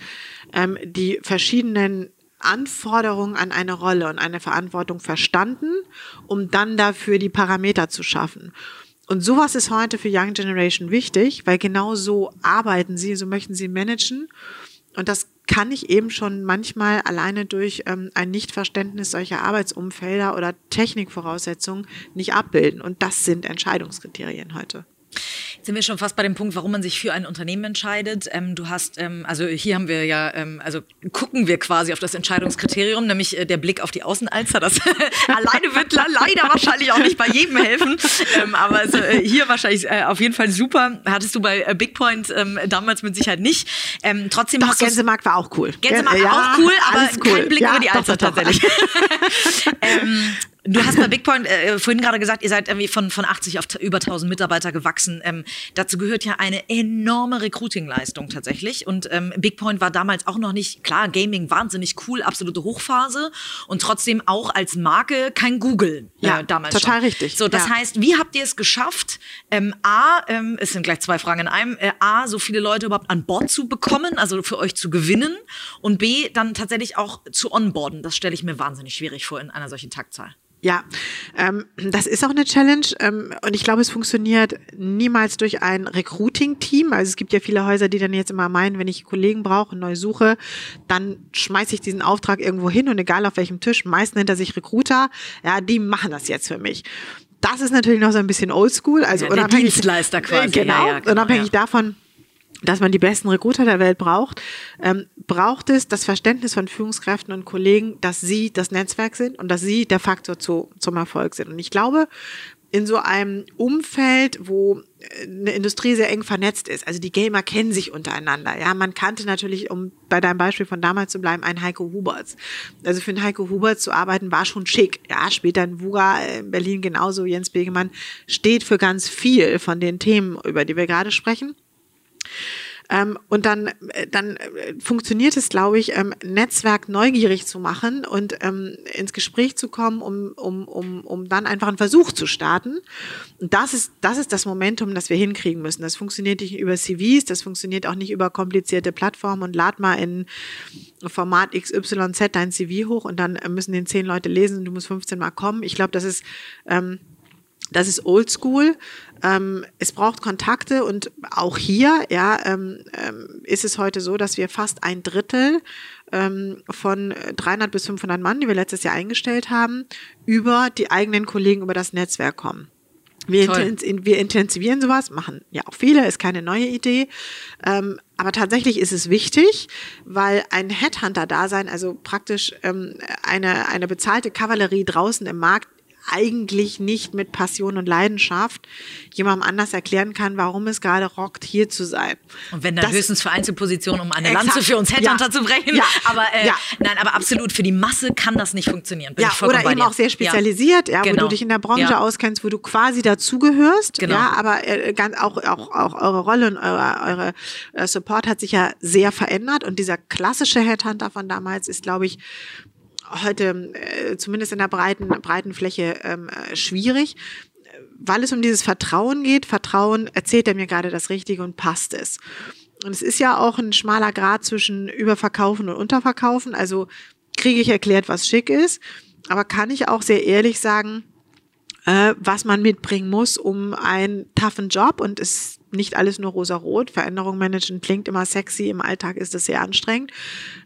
ähm, die verschiedenen Anforderungen an eine Rolle und eine Verantwortung verstanden, um dann dafür die Parameter zu schaffen. Und sowas ist heute für Young Generation wichtig, weil genau so arbeiten sie, so möchten sie managen. Und das kann ich eben schon manchmal alleine durch ähm, ein Nichtverständnis solcher Arbeitsumfelder oder Technikvoraussetzungen nicht abbilden. Und das sind Entscheidungskriterien heute. Jetzt sind wir schon fast bei dem Punkt, warum man sich für ein Unternehmen entscheidet. Ähm, du hast, ähm, also hier haben wir ja, ähm, also gucken wir quasi auf das Entscheidungskriterium, nämlich äh, der Blick auf die Außenalster. Das alleine wird leider wahrscheinlich auch nicht bei jedem helfen, ähm, aber also, äh, hier wahrscheinlich äh, auf jeden Fall super. Hattest du bei äh, Bigpoint ähm, damals mit Sicherheit nicht. Ähm, trotzdem Doch, Gänsemarkt war auch cool. Gänsemarkt ja, auch cool, aber cool. kein Blick ja, über die Alster tatsächlich. Du hast bei Bigpoint äh, vorhin gerade gesagt, ihr seid irgendwie von, von 80 auf über 1000 Mitarbeiter gewachsen. Ähm, dazu gehört ja eine enorme Recruiting-Leistung tatsächlich. Und ähm, Bigpoint war damals auch noch nicht, klar, Gaming wahnsinnig cool, absolute Hochphase und trotzdem auch als Marke kein Google äh, ja, damals total schon. richtig. So, das ja. heißt, wie habt ihr es geschafft, ähm, A, ähm, es sind gleich zwei Fragen in einem, äh, A, so viele Leute überhaupt an Bord zu bekommen, also für euch zu gewinnen und B, dann tatsächlich auch zu onboarden. Das stelle ich mir wahnsinnig schwierig vor in einer solchen Taktzahl. Ja, ähm, das ist auch eine Challenge ähm, und ich glaube, es funktioniert niemals durch ein Recruiting-Team. Also es gibt ja viele Häuser, die dann jetzt immer meinen, wenn ich Kollegen brauche, neu suche, dann schmeiße ich diesen Auftrag irgendwo hin und egal auf welchem Tisch, meist nennt er sich Recruiter, ja, die machen das jetzt für mich. Das ist natürlich noch so ein bisschen oldschool, also ja, unabhängig, Dienstleister quasi. Genau, ja, genau unabhängig ja. davon, dass man die besten Recruiter der Welt braucht, ähm, braucht es das Verständnis von Führungskräften und Kollegen, dass sie das Netzwerk sind und dass sie der Faktor zu, zum Erfolg sind. Und ich glaube, in so einem Umfeld, wo äh, eine Industrie sehr eng vernetzt ist. Also die Gamer kennen sich untereinander. Ja, man kannte natürlich, um bei deinem Beispiel von damals zu bleiben, einen Heiko Huberts. Also für einen Heiko Huberts zu arbeiten war schon schick. Ja, später in Vuga in Berlin genauso. Jens Begemann steht für ganz viel von den Themen, über die wir gerade sprechen. Ähm, und dann, äh, dann äh, funktioniert es, glaube ich, ähm, Netzwerk neugierig zu machen und ähm, ins Gespräch zu kommen, um, um, um, um dann einfach einen Versuch zu starten. Und das ist, das ist das Momentum, das wir hinkriegen müssen. Das funktioniert nicht über CVs, das funktioniert auch nicht über komplizierte Plattformen und lad mal in Format XYZ dein CV hoch und dann müssen den zehn Leute lesen und du musst 15 Mal kommen. Ich glaube, das ist, ähm, das ist oldschool. Ähm, es braucht Kontakte und auch hier ja, ähm, ähm, ist es heute so, dass wir fast ein Drittel ähm, von 300 bis 500 Mann, die wir letztes Jahr eingestellt haben, über die eigenen Kollegen über das Netzwerk kommen. Wir, intens wir intensivieren sowas, machen ja auch viele, ist keine neue Idee. Ähm, aber tatsächlich ist es wichtig, weil ein Headhunter-Dasein, also praktisch ähm, eine, eine bezahlte Kavallerie draußen im Markt, eigentlich nicht mit Passion und Leidenschaft jemandem anders erklären kann, warum es gerade rockt, hier zu sein. Und wenn dann das, höchstens für Einzelpositionen, um eine exakt, Lanze für uns Headhunter ja, zu brechen. Ja, aber äh, ja. nein, aber absolut für die Masse kann das nicht funktionieren. Bin ja, oder eben auch sehr spezialisiert, ja, genau. wo du genau. dich in der Branche auskennst, wo du quasi dazugehörst. Genau. Ja, aber äh, ganz auch, auch, auch eure Rolle und eure, eure äh, Support hat sich ja sehr verändert und dieser klassische Headhunter von damals ist, glaube ich, heute äh, zumindest in der breiten, breiten Fläche ähm, äh, schwierig, weil es um dieses Vertrauen geht. Vertrauen, erzählt er mir gerade das Richtige und passt es. Und es ist ja auch ein schmaler Grad zwischen Überverkaufen und Unterverkaufen. Also kriege ich erklärt, was schick ist, aber kann ich auch sehr ehrlich sagen, äh, was man mitbringen muss, um einen toughen Job und es nicht alles nur rosa-rot. Veränderung managen klingt immer sexy, im Alltag ist es sehr anstrengend.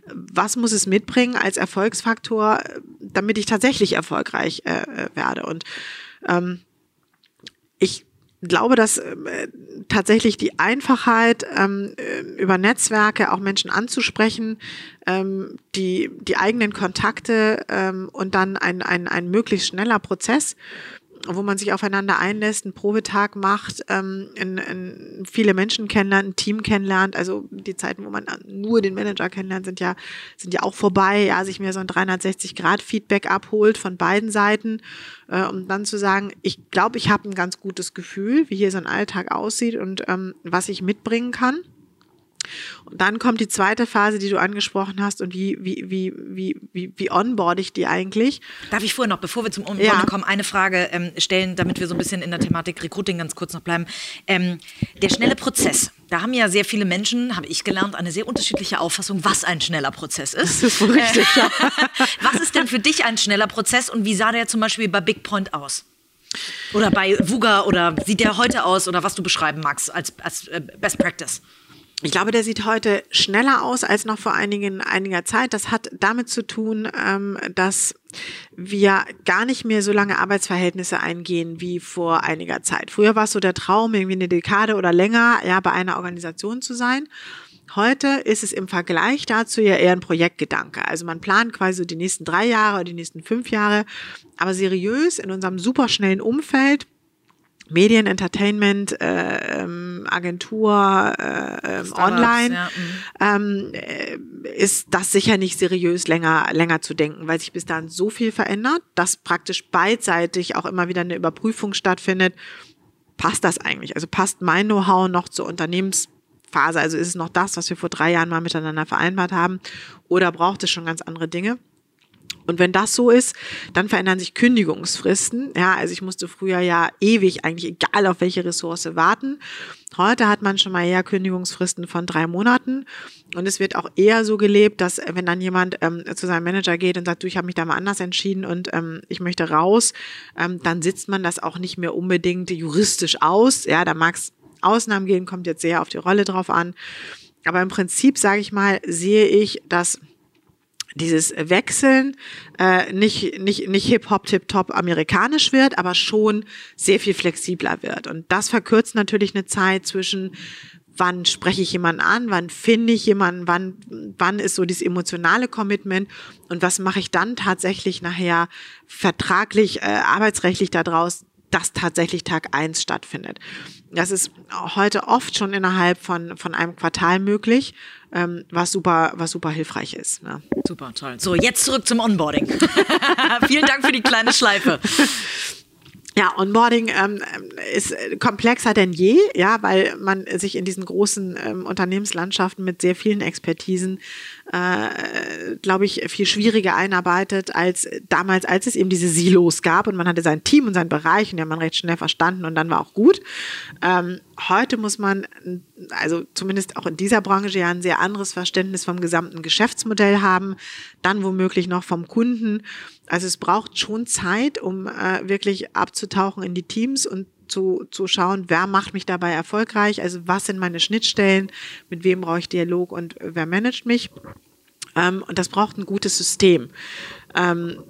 Was muss es mitbringen als Erfolgsfaktor, damit ich tatsächlich erfolgreich äh, äh werde? Und ähm, ich glaube, dass äh, tatsächlich die Einfachheit, ähm, äh, über Netzwerke auch Menschen anzusprechen, ähm, die, die eigenen Kontakte ähm, und dann ein, ein, ein möglichst schneller Prozess, wo man sich aufeinander einlässt, einen Probetag macht, ähm, in, in viele Menschen kennenlernt, ein Team kennenlernt. Also die Zeiten, wo man nur den Manager kennenlernt, sind ja, sind ja auch vorbei. Ja, sich mir so ein 360-Grad-Feedback abholt von beiden Seiten, äh, um dann zu sagen, ich glaube, ich habe ein ganz gutes Gefühl, wie hier so ein Alltag aussieht und ähm, was ich mitbringen kann. Und dann kommt die zweite Phase, die du angesprochen hast und wie, wie, wie, wie, wie, wie onboard ich die eigentlich? Darf ich vorher noch, bevor wir zum Onboarding ja. kommen, eine Frage ähm, stellen, damit wir so ein bisschen in der Thematik Recruiting ganz kurz noch bleiben. Ähm, der schnelle Prozess. Da haben ja sehr viele Menschen, habe ich gelernt, eine sehr unterschiedliche Auffassung, was ein schneller Prozess ist. Das ist wohl richtig, ja. was ist denn für dich ein schneller Prozess und wie sah der zum Beispiel bei Big Point aus? Oder bei Vuga oder sieht der heute aus oder was du beschreiben magst als, als äh, Best Practice? Ich glaube, der sieht heute schneller aus als noch vor einigen, einiger Zeit. Das hat damit zu tun, ähm, dass wir gar nicht mehr so lange Arbeitsverhältnisse eingehen wie vor einiger Zeit. Früher war es so der Traum, irgendwie eine Dekade oder länger ja, bei einer Organisation zu sein. Heute ist es im Vergleich dazu ja eher ein Projektgedanke. Also man plant quasi so die nächsten drei Jahre oder die nächsten fünf Jahre, aber seriös in unserem superschnellen Umfeld Medien, Entertainment, äh, ähm, Agentur, äh, ähm, online, ja. Mhm. ähm, äh, ist das sicher nicht seriös länger, länger zu denken, weil sich bis dahin so viel verändert, dass praktisch beidseitig auch immer wieder eine Überprüfung stattfindet. Passt das eigentlich? Also passt mein Know-how noch zur Unternehmensphase? Also ist es noch das, was wir vor drei Jahren mal miteinander vereinbart haben? Oder braucht es schon ganz andere Dinge? Und wenn das so ist, dann verändern sich Kündigungsfristen. Ja, also ich musste früher ja ewig, eigentlich egal auf welche Ressource warten. Heute hat man schon mal eher Kündigungsfristen von drei Monaten. Und es wird auch eher so gelebt, dass wenn dann jemand ähm, zu seinem Manager geht und sagt, du, ich habe mich da mal anders entschieden und ähm, ich möchte raus, ähm, dann sitzt man das auch nicht mehr unbedingt juristisch aus. Ja, da mag es Ausnahmen gehen, kommt jetzt sehr auf die Rolle drauf an. Aber im Prinzip, sage ich mal, sehe ich, dass dieses Wechseln äh, nicht, nicht, nicht Hip-Hop, Tip-Top amerikanisch wird, aber schon sehr viel flexibler wird. Und das verkürzt natürlich eine Zeit zwischen wann spreche ich jemanden an, wann finde ich jemanden, wann, wann ist so dieses emotionale Commitment und was mache ich dann tatsächlich nachher vertraglich, äh, arbeitsrechtlich daraus, dass tatsächlich Tag eins stattfindet. Das ist heute oft schon innerhalb von, von einem Quartal möglich, ähm, was super, was super hilfreich ist. Ne? Super, toll. So, jetzt zurück zum Onboarding. Vielen Dank für die kleine Schleife. Ja, Onboarding ähm, ist komplexer denn je, ja, weil man sich in diesen großen ähm, Unternehmenslandschaften mit sehr vielen Expertisen äh, glaube ich, viel schwieriger einarbeitet als damals, als es eben diese Silos gab und man hatte sein Team und seinen Bereich und hat man recht schnell verstanden und dann war auch gut. Ähm, heute muss man, also zumindest auch in dieser Branche ja ein sehr anderes Verständnis vom gesamten Geschäftsmodell haben, dann womöglich noch vom Kunden. Also es braucht schon Zeit, um äh, wirklich abzutauchen in die Teams und zu, zu schauen, wer macht mich dabei erfolgreich, also was sind meine Schnittstellen, mit wem brauche ich Dialog und wer managt mich. Ähm, und das braucht ein gutes System. Ähm,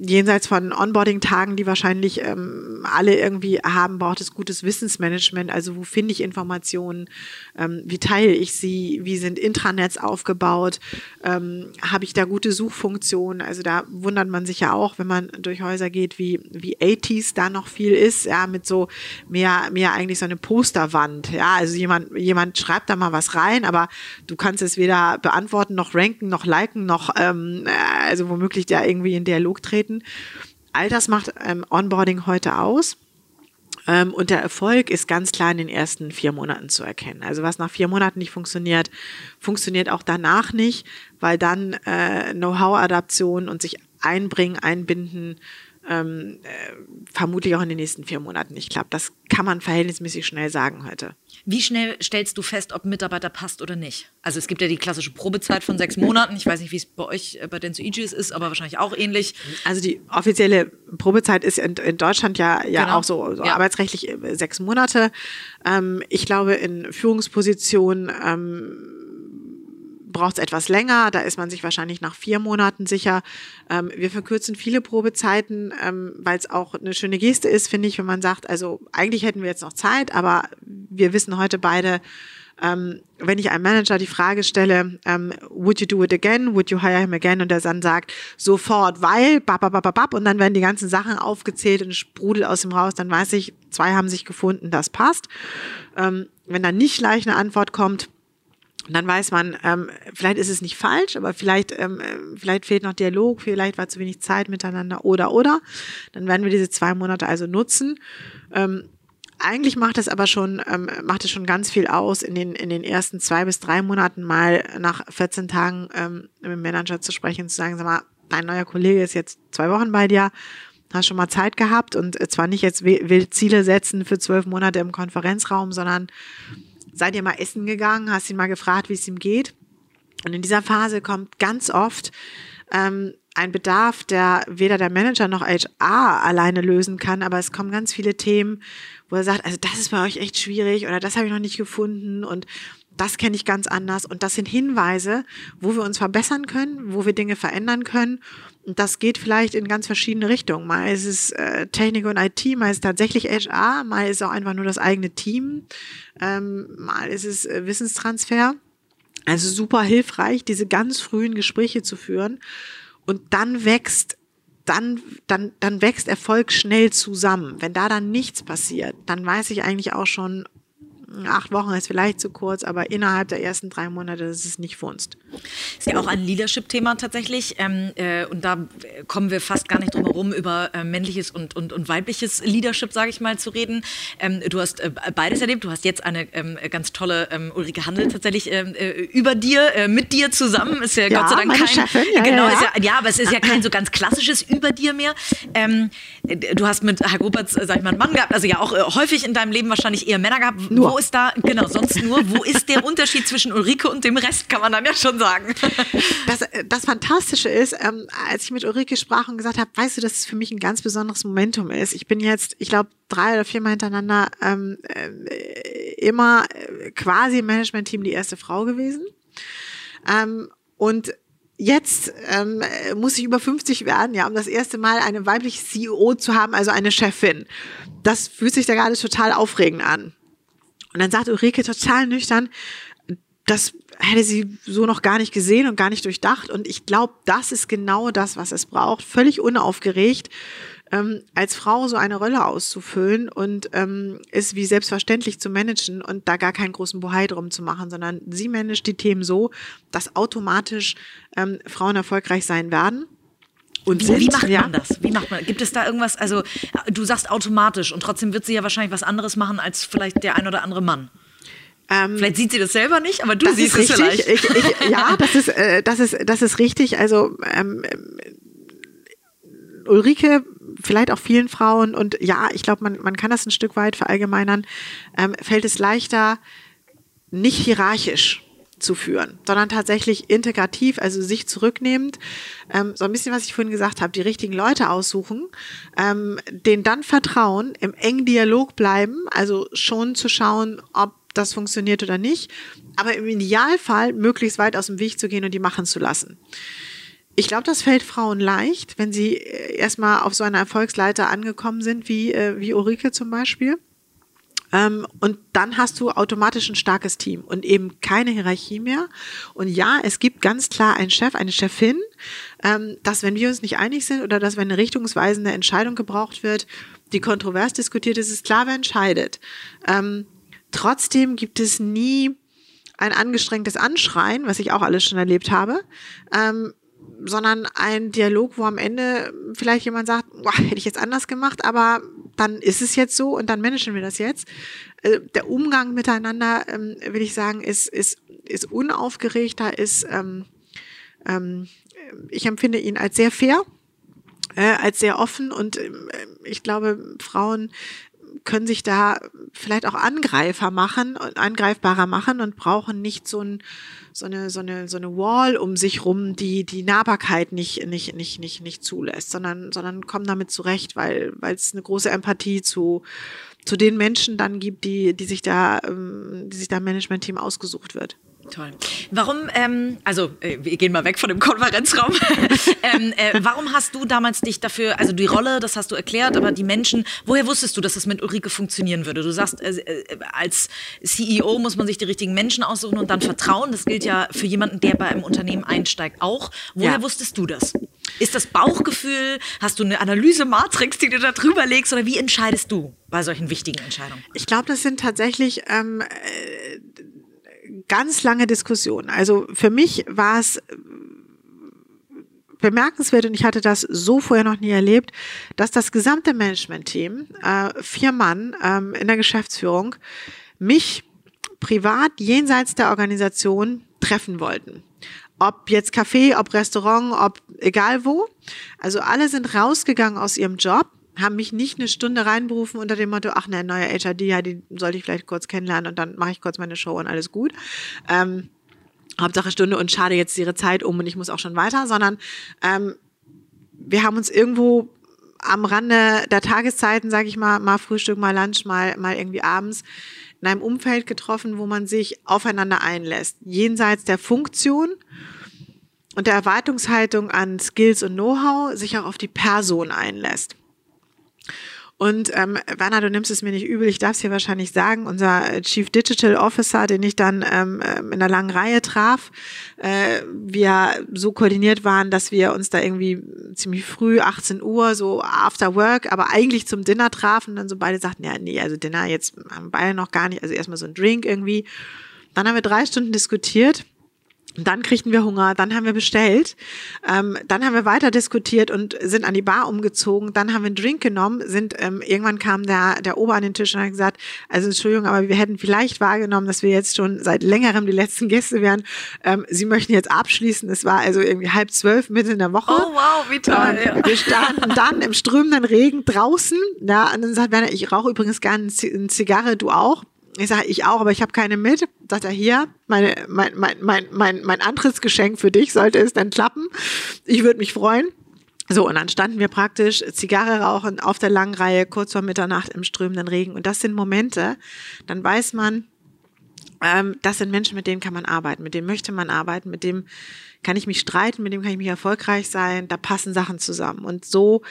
jenseits von Onboarding-Tagen, die wahrscheinlich ähm, alle irgendwie haben, braucht es gutes Wissensmanagement. Also wo finde ich Informationen? Ähm, wie teile ich sie? Wie sind Intranets aufgebaut? Ähm, Habe ich da gute Suchfunktionen? Also da wundert man sich ja auch, wenn man durch Häuser geht, wie, wie 80s da noch viel ist, ja, mit so mehr, mehr eigentlich so eine Posterwand. Ja, also jemand, jemand schreibt da mal was rein, aber du kannst es weder beantworten, noch ranken, noch liken, noch, ähm, äh, also womöglich da irgendwie in Dialog treten treten. All das macht ähm, Onboarding heute aus. Ähm, und der Erfolg ist ganz klar in den ersten vier Monaten zu erkennen. Also was nach vier Monaten nicht funktioniert, funktioniert auch danach nicht, weil dann äh, Know-how-Adaption und sich einbringen, einbinden, ähm, äh, vermutlich auch in den nächsten vier Monaten nicht klappt. Das kann man verhältnismäßig schnell sagen heute. Wie schnell stellst du fest, ob ein Mitarbeiter passt oder nicht? Also es gibt ja die klassische Probezeit von sechs Monaten. Ich weiß nicht, wie es bei euch äh, bei Denso Aegis ist, aber wahrscheinlich auch ähnlich. Also die offizielle Probezeit ist in, in Deutschland ja, ja genau. auch so, so ja. arbeitsrechtlich äh, sechs Monate. Ähm, ich glaube, in Führungspositionen ähm, braucht es etwas länger, da ist man sich wahrscheinlich nach vier Monaten sicher. Ähm, wir verkürzen viele Probezeiten, ähm, weil es auch eine schöne Geste ist, finde ich, wenn man sagt, also eigentlich hätten wir jetzt noch Zeit, aber wir wissen heute beide, ähm, wenn ich einem Manager die Frage stelle, ähm, would you do it again, would you hire him again, und er dann sagt, sofort, weil, bap, und dann werden die ganzen Sachen aufgezählt und sprudelt aus dem raus, dann weiß ich, zwei haben sich gefunden, das passt. Ähm, wenn dann nicht gleich eine Antwort kommt, und dann weiß man, ähm, vielleicht ist es nicht falsch, aber vielleicht, ähm, vielleicht fehlt noch Dialog, vielleicht war zu wenig Zeit miteinander oder oder. Dann werden wir diese zwei Monate also nutzen. Ähm, eigentlich macht es aber schon, ähm, macht es schon ganz viel aus, in den, in den ersten zwei bis drei Monaten mal nach 14 Tagen ähm, mit dem Manager zu sprechen und zu sagen, sag mal, dein neuer Kollege ist jetzt zwei Wochen bei dir, hast schon mal Zeit gehabt und zwar nicht jetzt will Ziele setzen für zwölf Monate im Konferenzraum, sondern seid ihr mal essen gegangen, hast ihn mal gefragt, wie es ihm geht. Und in dieser Phase kommt ganz oft ähm, ein Bedarf, der weder der Manager noch HR alleine lösen kann, aber es kommen ganz viele Themen, wo er sagt, also das ist bei euch echt schwierig oder das habe ich noch nicht gefunden und das kenne ich ganz anders. Und das sind Hinweise, wo wir uns verbessern können, wo wir Dinge verändern können. Und das geht vielleicht in ganz verschiedene Richtungen. Mal ist es äh, Technik und IT, mal ist es tatsächlich HR, mal ist es auch einfach nur das eigene Team, ähm, mal ist es äh, Wissenstransfer. Also super hilfreich, diese ganz frühen Gespräche zu führen. Und dann wächst dann, dann, dann wächst Erfolg schnell zusammen. Wenn da dann nichts passiert, dann weiß ich eigentlich auch schon, acht Wochen ist vielleicht zu kurz, aber innerhalb der ersten drei Monate ist es nicht Funst. Ist ja auch ein Leadership-Thema tatsächlich. Ähm, äh, und da kommen wir fast gar nicht drum herum, über äh, männliches und, und, und weibliches Leadership, sage ich mal, zu reden. Ähm, du hast äh, beides erlebt. Du hast jetzt eine ähm, ganz tolle ähm, Ulrike Handel tatsächlich ähm, äh, über dir, äh, mit dir zusammen. Ist ja, ja Gott sei Dank kein. Chefin, ja, genau, ja, ja. ja, aber es ist ja kein so ganz klassisches über dir mehr. Ähm, du hast mit Herr Gruberts, sag ich mal, einen Mann gehabt, also ja auch äh, häufig in deinem Leben wahrscheinlich eher Männer gehabt. Nur. Ist da, genau, sonst nur, wo ist der Unterschied zwischen Ulrike und dem Rest, kann man dann ja schon sagen. Das, das Fantastische ist, ähm, als ich mit Ulrike sprach und gesagt habe, weißt du, dass es für mich ein ganz besonderes Momentum ist. Ich bin jetzt, ich glaube, drei oder viermal hintereinander ähm, äh, immer äh, quasi im Management-Team die erste Frau gewesen. Ähm, und jetzt ähm, muss ich über 50 werden, ja, um das erste Mal eine weibliche CEO zu haben, also eine Chefin. Das fühlt sich da gerade total aufregend an. Und dann sagt Ulrike total nüchtern, das hätte sie so noch gar nicht gesehen und gar nicht durchdacht. Und ich glaube, das ist genau das, was es braucht. Völlig unaufgeregt, ähm, als Frau so eine Rolle auszufüllen und ähm, es wie selbstverständlich zu managen und da gar keinen großen Bohai drum zu machen, sondern sie managt die Themen so, dass automatisch ähm, Frauen erfolgreich sein werden. Und wie, wie macht ja. man das? Wie macht man? Gibt es da irgendwas? Also du sagst automatisch und trotzdem wird sie ja wahrscheinlich was anderes machen als vielleicht der ein oder andere Mann. Ähm, vielleicht sieht sie das selber nicht, aber du siehst es vielleicht. Ich, ich, ja, das ist, äh, das ist, das ist richtig. Also ähm, Ulrike, vielleicht auch vielen Frauen und ja, ich glaube, man, man kann das ein Stück weit verallgemeinern, ähm, fällt es leichter, nicht hierarchisch zu führen, sondern tatsächlich integrativ, also sich zurücknehmend, ähm, so ein bisschen, was ich vorhin gesagt habe, die richtigen Leute aussuchen, ähm, denen dann vertrauen, im engen Dialog bleiben, also schon zu schauen, ob das funktioniert oder nicht, aber im Idealfall möglichst weit aus dem Weg zu gehen und die machen zu lassen. Ich glaube, das fällt Frauen leicht, wenn sie äh, erstmal auf so einer Erfolgsleiter angekommen sind, wie, äh, wie Ulrike zum Beispiel. Ähm, und dann hast du automatisch ein starkes Team und eben keine Hierarchie mehr. Und ja, es gibt ganz klar einen Chef, eine Chefin, ähm, dass wenn wir uns nicht einig sind oder dass wenn eine richtungsweisende Entscheidung gebraucht wird, die kontrovers diskutiert ist, ist klar, wer entscheidet. Ähm, trotzdem gibt es nie ein angestrengtes Anschreien, was ich auch alles schon erlebt habe. Ähm, sondern ein Dialog, wo am Ende vielleicht jemand sagt, boah, hätte ich jetzt anders gemacht, aber dann ist es jetzt so und dann managen wir das jetzt. Äh, der Umgang miteinander, ähm, will ich sagen, ist, ist, ist unaufgeregter, ist, ähm, ähm, ich empfinde ihn als sehr fair, äh, als sehr offen und äh, ich glaube, Frauen können sich da vielleicht auch Angreifer machen und angreifbarer machen und brauchen nicht so ein so eine, so eine, so eine Wall um sich rum, die die Nahbarkeit nicht, nicht, nicht, nicht, nicht zulässt, sondern, sondern kommen damit zurecht, weil, weil es eine große Empathie zu, zu den Menschen dann gibt, die, die sich da, ähm, die sich da im Management-Team ausgesucht wird. Toll. Warum, ähm, also äh, wir gehen mal weg von dem Konferenzraum. ähm, äh, warum hast du damals dich dafür, also die Rolle, das hast du erklärt, aber die Menschen, woher wusstest du, dass es mit Ulrike funktionieren würde? Du sagst, äh, äh als CEO muss man sich die richtigen Menschen aussuchen und dann vertrauen. Das gilt ja für jemanden, der bei einem Unternehmen einsteigt, auch. Woher ja. wusstest du das? Ist das Bauchgefühl? Hast du eine Analysematrix, die du da drüber legst? Oder wie entscheidest du bei solchen wichtigen Entscheidungen? Ich glaube, das sind tatsächlich ähm, äh, ganz lange Diskussion. Also für mich war es bemerkenswert und ich hatte das so vorher noch nie erlebt, dass das gesamte Management-Team, äh, vier Mann ähm, in der Geschäftsführung, mich privat jenseits der Organisation treffen wollten. Ob jetzt Café, ob Restaurant, ob egal wo. Also alle sind rausgegangen aus ihrem Job haben mich nicht eine Stunde reinberufen unter dem Motto, ach ne, neuer HRD, ja, die sollte ich vielleicht kurz kennenlernen und dann mache ich kurz meine Show und alles gut. Ähm, Hauptsache Stunde und schade jetzt ihre Zeit um und ich muss auch schon weiter, sondern ähm, wir haben uns irgendwo am Rande der Tageszeiten, sage ich mal, mal Frühstück, mal Lunch, mal, mal irgendwie abends, in einem Umfeld getroffen, wo man sich aufeinander einlässt, jenseits der Funktion und der Erwartungshaltung an Skills und Know-how sich auch auf die Person einlässt. Und ähm, Werner, du nimmst es mir nicht übel, ich darf es hier wahrscheinlich sagen, unser Chief Digital Officer, den ich dann ähm, ähm, in der langen Reihe traf, äh, wir so koordiniert waren, dass wir uns da irgendwie ziemlich früh, 18 Uhr, so after work, aber eigentlich zum Dinner trafen. Dann so beide sagten, ja, nee, also Dinner jetzt haben beide noch gar nicht, also erstmal so ein Drink irgendwie. Dann haben wir drei Stunden diskutiert dann kriegten wir Hunger, dann haben wir bestellt, ähm, dann haben wir weiter diskutiert und sind an die Bar umgezogen, dann haben wir einen Drink genommen, sind ähm, irgendwann kam der, der Ober an den Tisch und hat gesagt, also Entschuldigung, aber wir hätten vielleicht wahrgenommen, dass wir jetzt schon seit längerem die letzten Gäste wären. Ähm, Sie möchten jetzt abschließen. Es war also irgendwie halb zwölf mitten in der Woche. Oh wow, wie toll. Ja. Wir standen dann im strömenden Regen draußen. Ja, und dann sagt Werner, ich rauche übrigens gerne eine Zigarre, du auch. Ich sage, ich auch, aber ich habe keine mit. Sagt er, hier, meine, mein, mein, mein, mein, mein Antrittsgeschenk für dich sollte es dann klappen. Ich würde mich freuen. So, und dann standen wir praktisch Zigarre rauchen auf der langen Reihe kurz vor Mitternacht im strömenden Regen. Und das sind Momente, dann weiß man, ähm, das sind Menschen, mit denen kann man arbeiten, mit denen möchte man arbeiten, mit dem kann ich mich streiten, mit dem kann ich mich erfolgreich sein, da passen Sachen zusammen. Und so,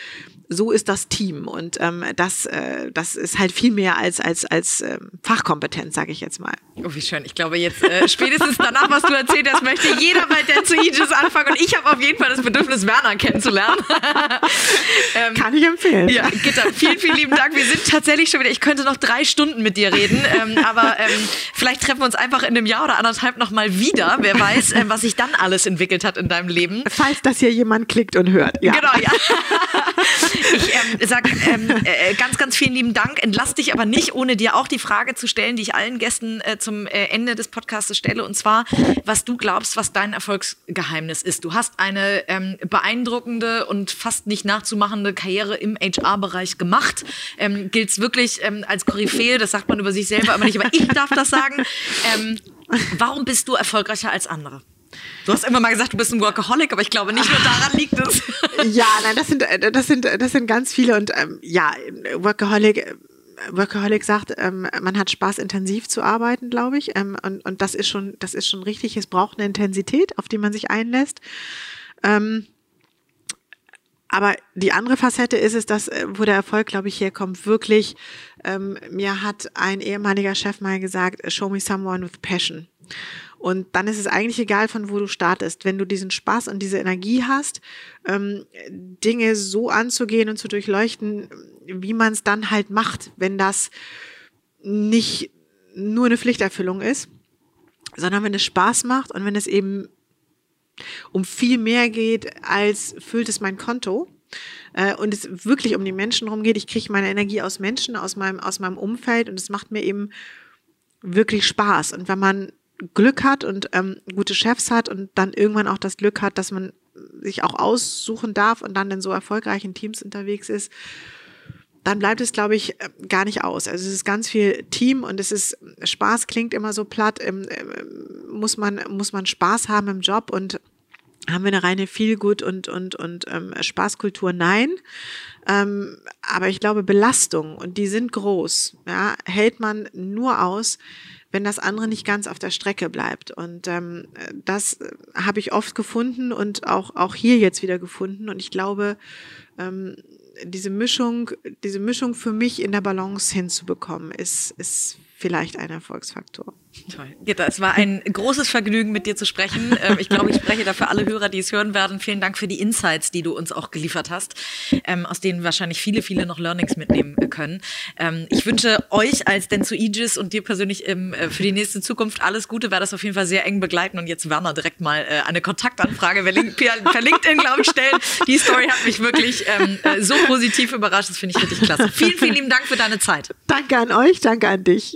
so ist das Team. Und ähm, das, äh, das ist halt viel mehr als, als, als ähm, Fachkompetenz, sage ich jetzt mal. Oh, wie schön. Ich glaube, jetzt äh, spätestens danach, was du erzählt hast, möchte jeder bei der zu Aegis anfangen. Und ich habe auf jeden Fall das Bedürfnis, Werner kennenzulernen. ähm, kann ich empfehlen. Ja, Gitter, vielen, vielen lieben Dank. Wir sind tatsächlich schon wieder, ich könnte noch drei Stunden mit dir reden, ähm, aber ähm, vielleicht treffen wir uns einfach in einem Jahr oder anderthalb nochmal wieder. Wer weiß, äh, was sich dann alles entwickelt hat in deinem Leben. Falls das hier jemand klickt und hört. Ja. Genau, ja. Ich ähm, sag ähm, äh, ganz, ganz vielen lieben Dank. Entlass dich aber nicht, ohne dir auch die Frage zu stellen, die ich allen Gästen äh, zum äh, Ende des Podcasts stelle. Und zwar, was du glaubst, was dein Erfolgsgeheimnis ist. Du hast eine ähm, beeindruckende und fast nicht nachzumachende Karriere im HR-Bereich gemacht. Ähm, Gilt es wirklich ähm, als Koryphäe, das sagt man über sich selber immer nicht, aber ich darf das sagen. Ähm, warum bist du erfolgreicher als andere? Du hast immer mal gesagt, du bist ein Workaholic, aber ich glaube nicht nur daran liegt es. ja, nein, das sind, das sind, das sind ganz viele und ähm, ja, Workaholic. Workaholic sagt, ähm, man hat Spaß, intensiv zu arbeiten, glaube ich. Ähm, und, und das ist schon, das ist schon richtig. Es braucht eine Intensität, auf die man sich einlässt. Ähm, aber die andere Facette ist es, dass, äh, wo der Erfolg, glaube ich, herkommt, wirklich, ähm, mir hat ein ehemaliger Chef mal gesagt, show me someone with passion. Und dann ist es eigentlich egal, von wo du startest. Wenn du diesen Spaß und diese Energie hast, ähm, Dinge so anzugehen und zu durchleuchten, wie man es dann halt macht, wenn das nicht nur eine Pflichterfüllung ist, sondern wenn es Spaß macht und wenn es eben um viel mehr geht, als füllt es mein Konto, äh, und es wirklich um die Menschen rumgeht. Ich kriege meine Energie aus Menschen, aus meinem, aus meinem Umfeld und es macht mir eben wirklich Spaß. Und wenn man Glück hat und ähm, gute Chefs hat und dann irgendwann auch das Glück hat, dass man sich auch aussuchen darf und dann in so erfolgreichen Teams unterwegs ist, dann bleibt es, glaube ich, äh, gar nicht aus. Also es ist ganz viel Team und es ist Spaß klingt immer so platt. Ähm, äh, muss man muss man Spaß haben im Job und haben wir eine reine Feelgood und und und ähm, Spaßkultur? Nein. Ähm, aber ich glaube Belastung und die sind groß. Ja, hält man nur aus, wenn das andere nicht ganz auf der Strecke bleibt. Und ähm, das habe ich oft gefunden und auch, auch hier jetzt wieder gefunden. Und ich glaube, ähm, diese Mischung, diese Mischung für mich in der Balance hinzubekommen, ist, ist vielleicht ein Erfolgsfaktor. Toll. Gitta, es war ein großes Vergnügen, mit dir zu sprechen. Ähm, ich glaube, ich spreche dafür alle Hörer, die es hören werden. Vielen Dank für die Insights, die du uns auch geliefert hast, ähm, aus denen wahrscheinlich viele, viele noch Learnings mitnehmen können. Ähm, ich wünsche euch als Denso Aegis und dir persönlich äh, für die nächste Zukunft alles Gute. Werde das auf jeden Fall sehr eng begleiten und jetzt Werner direkt mal äh, eine Kontaktanfrage per LinkedIn, glaube ich, stellen. Die Story hat mich wirklich äh, so positiv überrascht. Das finde ich richtig klasse. Vielen, vielen lieben Dank für deine Zeit. Danke an euch, danke an dich.